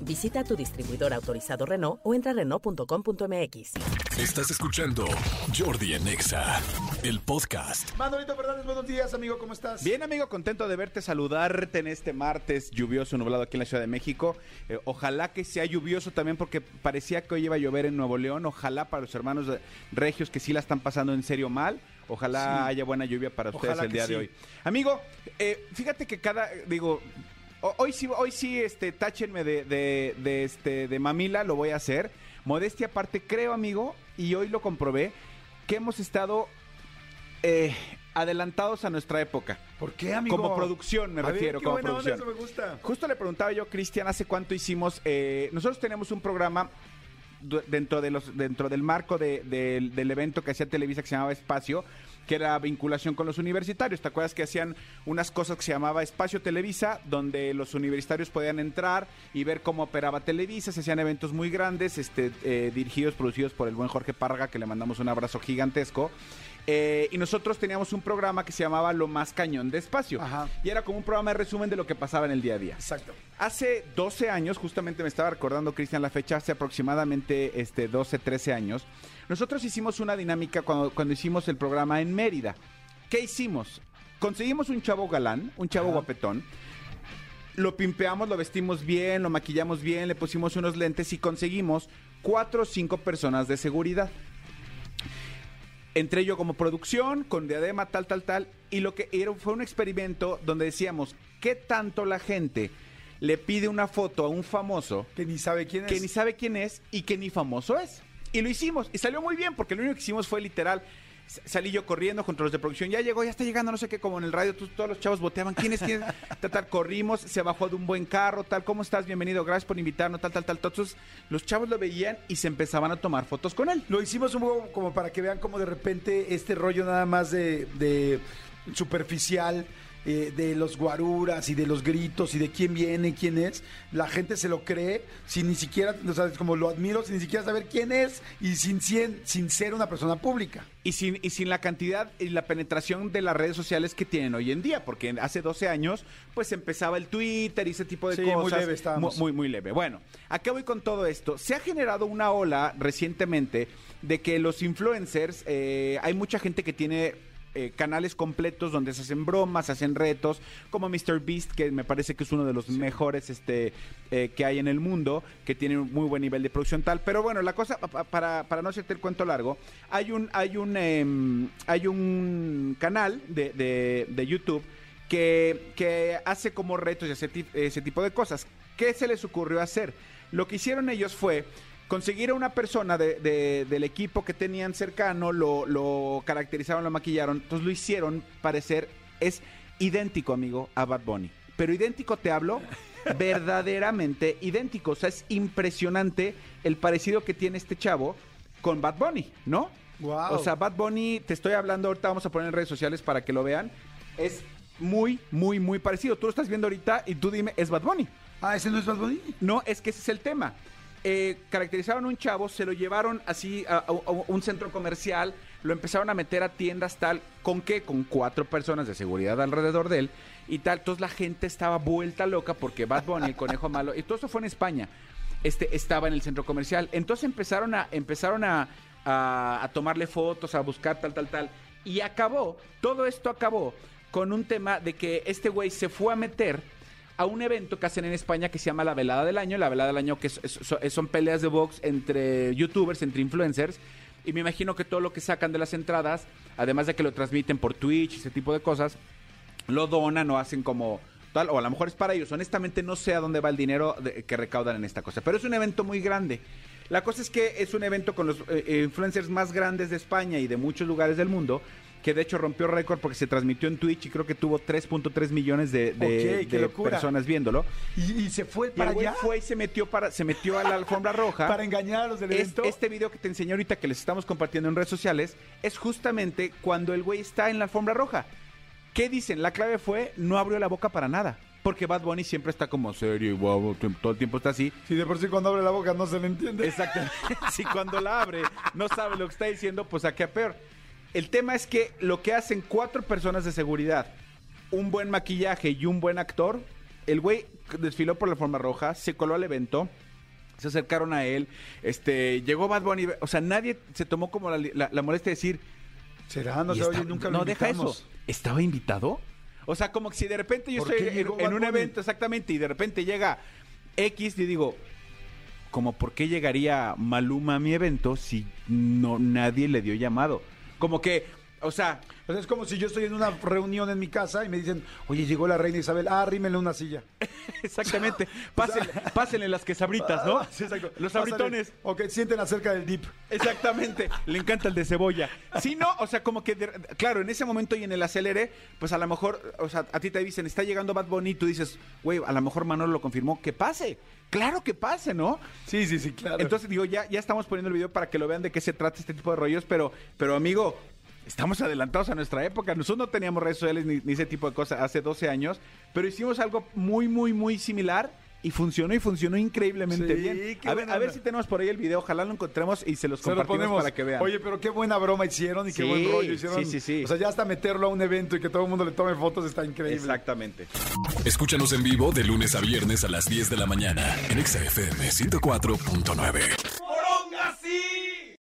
Visita tu distribuidor autorizado Renault o entra a Renault.com.mx. Estás escuchando Jordi en Exa, el podcast. Manolito Fernández, buenos días, amigo, ¿cómo estás? Bien, amigo, contento de verte, saludarte en este martes lluvioso, nublado aquí en la Ciudad de México. Eh, ojalá que sea lluvioso también porque parecía que hoy iba a llover en Nuevo León. Ojalá para los hermanos de- regios que sí la están pasando en serio mal. Ojalá haya buena lluvia para ustedes Ojalá el día sí. de hoy. Amigo, eh, fíjate que cada, digo, hoy sí, hoy sí, este, táchenme de, de, de, este, de mamila, lo voy a hacer. Modestia aparte, creo, amigo, y hoy lo comprobé, que hemos estado eh, adelantados a nuestra época. ¿Por qué, amigo? Como producción, me A ver, refiero, qué como buena onda, producción. eso me gusta. Justo le preguntaba yo, Cristian, hace cuánto hicimos. eh, nosotros tenemos un programa dentro de los dentro del marco de- del- del evento que hacía Televisa que se llamaba Espacio que era vinculación con los universitarios. ¿Te acuerdas que hacían unas cosas que se llamaba Espacio Televisa, donde los universitarios podían entrar y ver cómo operaba Televisa? Se hacían eventos muy grandes, este, eh, dirigidos, producidos por el buen Jorge Párraga, que le mandamos un abrazo gigantesco. Eh, y nosotros teníamos un programa que se llamaba Lo Más Cañón de Espacio. Ajá. Y era como un programa de resumen de lo que pasaba en el día a día. Exacto. Hace 12 años, justamente me estaba recordando Cristian la fecha, hace aproximadamente este, 12, 13 años, nosotros hicimos una dinámica cuando, cuando hicimos el programa en Mérida. ¿Qué hicimos? Conseguimos un chavo galán, un chavo guapetón, lo pimpeamos, lo vestimos bien, lo maquillamos bien, le pusimos unos lentes y conseguimos cuatro o cinco personas de seguridad. Entré yo como producción, con diadema, tal, tal, tal. Y lo que era, fue un experimento donde decíamos, ¿qué tanto la gente le pide una foto a un famoso Que ni sabe quién es. que ni sabe quién es y que ni famoso es? Y lo hicimos. Y salió muy bien, porque lo único que hicimos fue literal. Salí yo corriendo contra los de producción. Ya llegó, ya está llegando, no sé qué, como en el radio. todos los chavos boteaban. ¿Quién es? ¿Quién tal, tal, corrimos, se bajó de un buen carro, tal. ¿Cómo estás? Bienvenido, gracias por invitarnos, tal, tal, tal. Entonces, los chavos lo veían y se empezaban a tomar fotos con él. Lo hicimos un poco como para que vean cómo de repente este rollo nada más de, de superficial eh, de los guaruras y de los gritos y de quién viene, quién es, la gente se lo cree sin ni siquiera, o sea, como lo admiro, sin ni siquiera saber quién es y sin, ser una persona pública. Y sin, y sin la cantidad y la penetración de las redes sociales que tienen hoy en día, porque hace 12 años, pues empezaba el Twitter y ese tipo de Sí, muy cosas. leve estábamos. Muy, muy, muy leve. Bueno, acá voy con todo esto. Se ha generado una ola recientemente de que los influencers, eh, hay mucha gente que tiene eh, canales completos donde se hacen bromas, se hacen retos, como Mr. Beast, que me parece que es uno de los mejores este, eh, que hay en el mundo, que tiene un muy buen nivel de producción tal. Pero bueno, la cosa, pa- pa- para, para no hacerte el cuento largo, hay un, hay un, em, hay un canal de, de- de YouTube que, que hace como retos y ese, ese tipo de cosas. ¿Qué se les ocurrió hacer? Lo que hicieron ellos fue conseguir a una persona de- de- del equipo que tenían cercano, lo, lo caracterizaron, lo maquillaron, entonces lo hicieron parecer, es idéntico, amigo, a Bad Bunny. Pero idéntico te hablo, verdaderamente idéntico. O sea, es impresionante el parecido que tiene este chavo con Bad Bunny, ¿no? Guau. O sea, Bad Bunny, te estoy hablando, ahorita vamos a poner en redes sociales para que lo vean. Es muy, muy, muy parecido. Tú lo estás viendo ahorita y tú dime, ¿es Bad Bunny? Ah, ¿ese no es Bad Bunny? No, es que ese es el tema. Eh, caracterizaron a un chavo, se lo llevaron así a, a- a un centro comercial, lo empezaron a meter a tiendas tal, ¿con qué? Con cuatro personas de seguridad alrededor de él y tal. Entonces la gente estaba vuelta loca porque Bad Bunny, el conejo malo, y todo eso fue en España, este, estaba en el centro comercial. Entonces empezaron a, empezaron a, a- a tomarle fotos, a buscar tal, tal, tal. Y acabó, todo esto acabó con un tema de que este güey se fue a meter a un evento que hacen en España que se llama la Velada del Año. La Velada del Año que es- es- so- son peleas de box entre youtubers, entre influencers. Y me imagino que todo lo que sacan de las entradas, además de que lo transmiten por Twitch, ese tipo de cosas, lo donan o hacen como tal, o a lo mejor es para ellos. Honestamente no sé a dónde va el dinero que recaudan en esta cosa, pero es un evento muy grande. La cosa es que es un evento con los eh, eh, influencers más grandes de España y de muchos lugares del mundo, que de hecho rompió récord porque se transmitió en Twitch y creo que tuvo 3.3 millones de, personas viéndolo. Y, y se fue para allá fue y se metió para se metió a la alfombra roja. para engañar a los del Es- evento. este video que te enseñé ahorita que les estamos compartiendo en redes sociales es justamente cuando el güey está en la alfombra roja. ¿Qué dicen? La clave fue no abrió la boca para nada. Porque Bad Bunny siempre está como serio y guau, todo el tiempo está así. Si de por sí cuando abre la boca no se le entiende. Exactamente. si cuando la abre no sabe lo que está diciendo, pues a qué peor. El tema es que lo que hacen cuatro personas de seguridad, un buen maquillaje y un buen actor, el güey desfiló por la forma roja, se coló al evento, se acercaron a él, este, llegó Bad Bunny, o sea, nadie se tomó como la, la- la molestia de decir, ¿Será? No está- oye, nunca lo no deja eso. ¿Estaba invitado? O sea, como que si de repente yo ¿Por estoy en, en un evento exactamente y de repente llega X y digo, como por qué llegaría Maluma a mi evento si no nadie le dio llamado. Como que, o sea, O sea, es como si yo estoy en una reunión en mi casa y me dicen, oye, llegó la reina Isabel, ah, arrímenle una silla. exactamente, pásenle, pásenle las quesabritas, ¿no? Sí, exacto. Los Pásale. abritones. Ok, sienten acerca del dip. Exactamente, le encanta el de cebolla. Si no, o sea, como que, de- claro, en ese momento y en el acelere, pues a lo mejor, o sea, a ti te dicen, está llegando Bad Bunny, y tú dices, güey, a lo mejor Manolo lo confirmó, que pase. Claro que pase, ¿no? Sí, sí, sí, claro. Entonces digo, ya, ya estamos poniendo el video para que lo vean de qué se trata este tipo de rollos, pero, pero amigo, estamos adelantados a nuestra época. Nosotros no teníamos redes sociales ni, ni ese tipo de cosas hace 12 años, pero hicimos algo muy, muy, muy similar. Y funcionó y funcionó increíblemente Sí, bien. A ver, a ver si tenemos por ahí el video. Ojalá lo encontremos y se los se lo compartimos ponemos para que vean. Oye, pero qué buena broma hicieron y qué buen rollo hicieron. sí, sí, sí. O sea, ya hasta meterlo a un evento y que todo el mundo le tome fotos está increíble. Exactamente. Escúchanos en vivo de lunes a viernes a las 10 de la mañana en Exa FM 104.9.